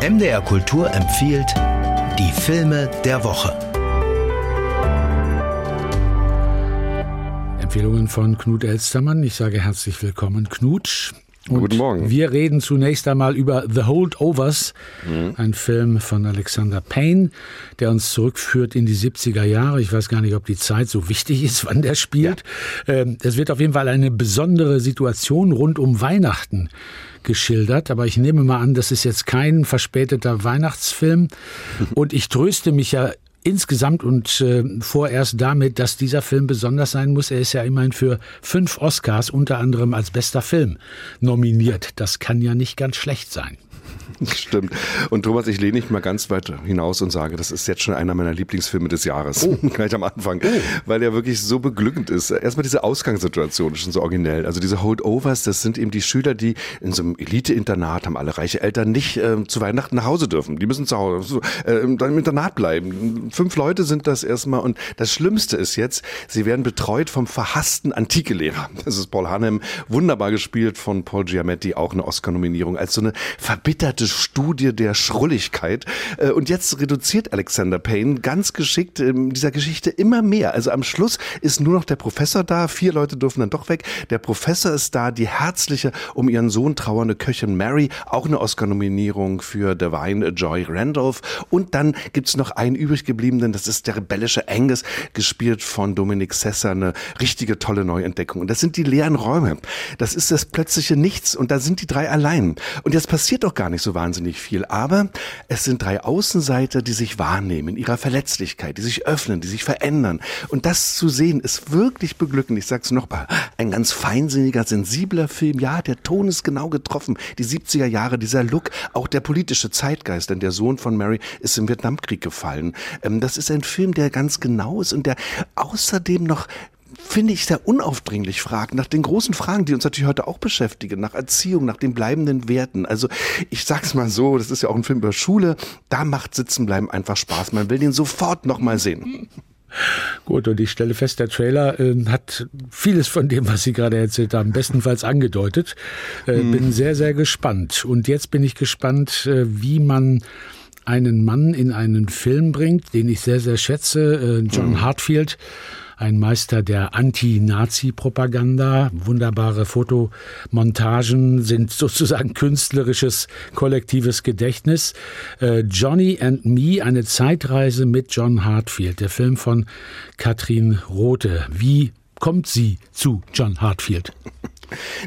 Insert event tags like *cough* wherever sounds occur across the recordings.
MDR Kultur empfiehlt die Filme der Woche. Empfehlungen von Knut Elstermann. Ich sage herzlich willkommen, Knut. Und Guten Morgen. Wir reden zunächst einmal über The Holdovers, mhm. ein Film von Alexander Payne, der uns zurückführt in die 70er Jahre. Ich weiß gar nicht, ob die Zeit so wichtig ist, *laughs* wann der spielt. Ja. Ähm, es wird auf jeden Fall eine besondere Situation rund um Weihnachten geschildert, aber ich nehme mal an, das ist jetzt kein verspäteter Weihnachtsfilm. *laughs* Und ich tröste mich ja insgesamt und äh, vorerst damit, dass dieser Film besonders sein muss. Er ist ja immerhin für fünf Oscars, unter anderem als bester Film, nominiert. Das kann ja nicht ganz schlecht sein. *laughs* Stimmt. Und Thomas, ich lehne nicht mal ganz weit hinaus und sage, das ist jetzt schon einer meiner Lieblingsfilme des Jahres. Oh. *laughs* Gleich am Anfang. Oh. Weil er wirklich so beglückend ist. Erstmal diese Ausgangssituation ist schon so originell. Also diese Holdovers, das sind eben die Schüler, die in so einem Elite-Internat haben alle reiche Eltern nicht äh, zu Weihnachten nach Hause dürfen. Die müssen zu Hause äh, dann im Internat bleiben. Fünf Leute sind das erstmal. Und das Schlimmste ist jetzt, sie werden betreut vom verhassten Antike-Lehrer. Das ist Paul Hanem, wunderbar gespielt von Paul Giametti, auch eine Oscar-Nominierung, als so eine verbitterte Studie der Schrulligkeit. Äh, und jetzt reduziert Alexander Payne ganz geschickt in dieser Geschichte immer mehr. Also am Schluss ist nur noch der Professor da. Vier Leute dürfen dann doch weg. Der Professor ist da, die herzliche, um ihren Sohn trauernde Köchin Mary, auch eine Oscar-Nominierung für Divine Joy Randolph. Und dann gibt's noch einen übrig gebliebenen, das ist der rebellische Angus, gespielt von Dominic Sessa, eine richtige tolle Neuentdeckung. Und das sind die leeren Räume. Das ist das plötzliche Nichts. Und da sind die drei allein. Und jetzt passiert doch gar nicht so wahnsinnig viel. Aber es sind drei Außenseiter, die sich wahrnehmen in ihrer Verletzlichkeit, die sich öffnen, die sich verändern. Und das zu sehen, ist wirklich beglückend. Ich sag's noch mal. Ein ganz feinsinniger, sensibler Film. Ja, der Ton ist genau getroffen. Die 70er Jahre, dieser Look, auch der politische Zeitgeist, denn der Sohn von Mary ist im Vietnamkrieg gefallen. Ähm, das ist ein Film, der ganz genau ist und der außerdem noch finde ich, sehr unaufdringlich fragt, nach den großen Fragen, die uns natürlich heute auch beschäftigen, nach Erziehung, nach den bleibenden Werten. Also ich sag's mal so, das ist ja auch ein Film über Schule, da macht Sitzenbleiben einfach Spaß. Man will den sofort nochmal sehen. Gut, und ich stelle fest, der Trailer äh, hat vieles von dem, was Sie gerade erzählt haben, bestenfalls angedeutet. Äh, hm. Bin sehr, sehr gespannt. Und jetzt bin ich gespannt, äh, wie man einen Mann in einen Film bringt, den ich sehr, sehr schätze, äh, John hm. Hartfield ein Meister der Anti-Nazi-Propaganda. Wunderbare Fotomontagen sind sozusagen künstlerisches kollektives Gedächtnis. Äh, Johnny and Me, eine Zeitreise mit John Hartfield, der Film von Katrin Rothe. Wie kommt sie zu John Hartfield? *laughs*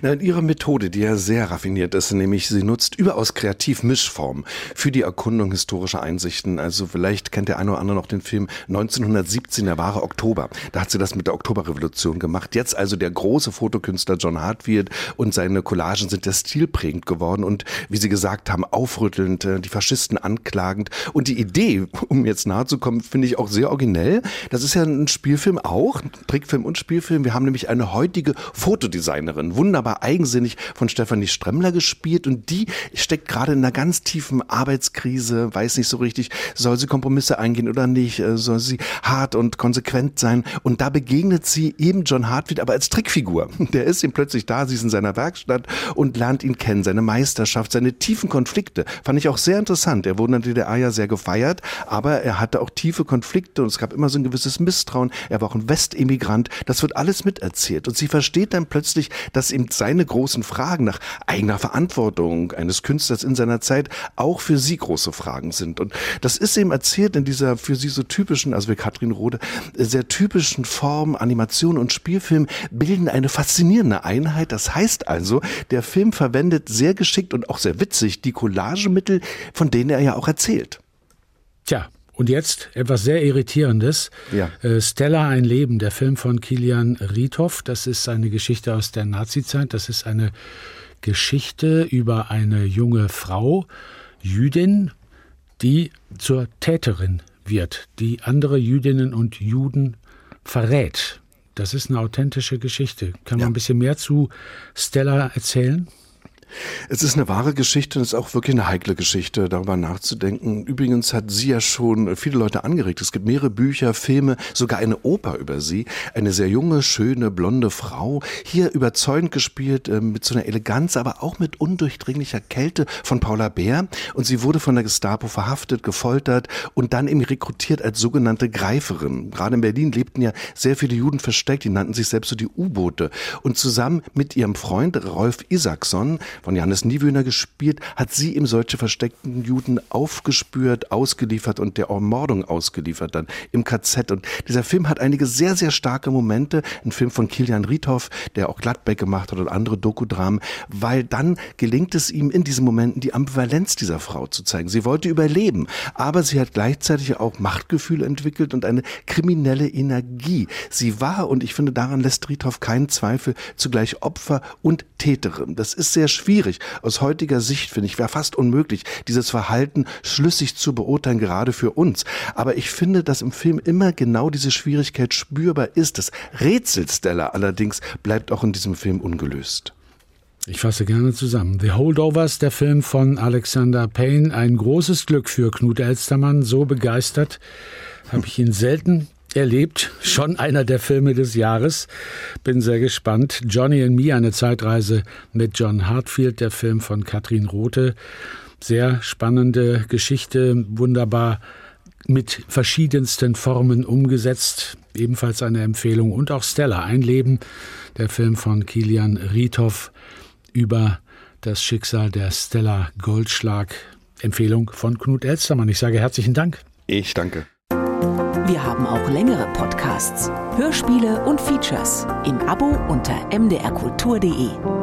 Na, ihre Methode, die ja sehr raffiniert ist, nämlich sie nutzt überaus kreativ Mischformen für die Erkundung historischer Einsichten. Also vielleicht kennt der eine oder andere noch den Film 1917, der wahre Oktober. Da hat sie das mit der Oktoberrevolution gemacht. Jetzt also der große Fotokünstler John Hartfield und seine Collagen sind ja stilprägend geworden und wie Sie gesagt haben, aufrüttelnd, äh, die Faschisten anklagend. Und die Idee, um jetzt nahe zu kommen, finde ich auch sehr originell. Das ist ja ein Spielfilm auch, Trickfilm und Spielfilm. Wir haben nämlich eine heutige Fotodesignerin wunderbar eigensinnig von Stefanie Stremmler gespielt und die steckt gerade in einer ganz tiefen Arbeitskrise, weiß nicht so richtig, soll sie Kompromisse eingehen oder nicht, äh, soll sie hart und konsequent sein und da begegnet sie eben John Hartfield, aber als Trickfigur. *laughs* Der ist ihm plötzlich da, sie ist in seiner Werkstatt und lernt ihn kennen, seine Meisterschaft, seine tiefen Konflikte. Fand ich auch sehr interessant. Er wurde in der DDR ja sehr gefeiert, aber er hatte auch tiefe Konflikte und es gab immer so ein gewisses Misstrauen. Er war auch ein Westemigrant. Das wird alles miterzählt und sie versteht dann plötzlich, dass dass eben seine großen Fragen nach eigener Verantwortung eines Künstlers in seiner Zeit auch für sie große Fragen sind. Und das ist eben erzählt in dieser für sie so typischen, also wie Katrin Rode, sehr typischen Form, Animation und Spielfilm bilden eine faszinierende Einheit. Das heißt also, der Film verwendet sehr geschickt und auch sehr witzig die Collagemittel, von denen er ja auch erzählt. Tja, und jetzt etwas sehr Irritierendes. Ja. Äh, Stella, ein Leben, der Film von Kilian Riethoff. Das ist eine Geschichte aus der Nazizeit. Das ist eine Geschichte über eine junge Frau, Jüdin, die zur Täterin wird, die andere Jüdinnen und Juden verrät. Das ist eine authentische Geschichte. Kann man ja. ein bisschen mehr zu Stella erzählen? Es ist eine wahre Geschichte und es ist auch wirklich eine heikle Geschichte, darüber nachzudenken. Übrigens hat sie ja schon viele Leute angeregt. Es gibt mehrere Bücher, Filme, sogar eine Oper über sie. Eine sehr junge, schöne, blonde Frau, hier überzeugend gespielt, äh, mit so einer Eleganz, aber auch mit undurchdringlicher Kälte von Paula Bär. Und sie wurde von der Gestapo verhaftet, gefoltert und dann eben rekrutiert als sogenannte Greiferin. Gerade in Berlin lebten ja sehr viele Juden versteckt, die nannten sich selbst so die U-Boote. Und zusammen mit ihrem Freund Rolf Isaacson von Johannes Niewöhner gespielt, hat sie ihm solche versteckten Juden aufgespürt, ausgeliefert und der Ermordung ausgeliefert dann im KZ. Und dieser Film hat einige sehr, sehr starke Momente. Ein Film von Kilian Riethoff, der auch Gladbeck gemacht hat und andere Dokudramen, weil dann gelingt es ihm in diesen Momenten die Ambivalenz dieser Frau zu zeigen. Sie wollte überleben, aber sie hat gleichzeitig auch Machtgefühl entwickelt und eine kriminelle Energie. Sie war, und ich finde, daran lässt Riethoff keinen Zweifel, zugleich Opfer und Täterin. Das ist sehr schwierig schwierig. Aus heutiger Sicht finde ich, wäre fast unmöglich, dieses Verhalten schlüssig zu beurteilen, gerade für uns. Aber ich finde, dass im Film immer genau diese Schwierigkeit spürbar ist. Das Rätsel Stella allerdings bleibt auch in diesem Film ungelöst. Ich fasse gerne zusammen. The Holdovers, der Film von Alexander Payne, ein großes Glück für Knut Elstermann. So begeistert habe ich ihn selten erlebt. Schon einer der Filme des Jahres. Bin sehr gespannt. Johnny and Me, eine Zeitreise mit John Hartfield, der Film von Katrin Rothe. Sehr spannende Geschichte, wunderbar mit verschiedensten Formen umgesetzt. Ebenfalls eine Empfehlung. Und auch Stella, ein Leben, der Film von Kilian Riethoff über das Schicksal der Stella Goldschlag. Empfehlung von Knut Elstermann. Ich sage herzlichen Dank. Ich danke. Wir haben auch längere Podcasts, Hörspiele und Features im Abo unter mdrkultur.de.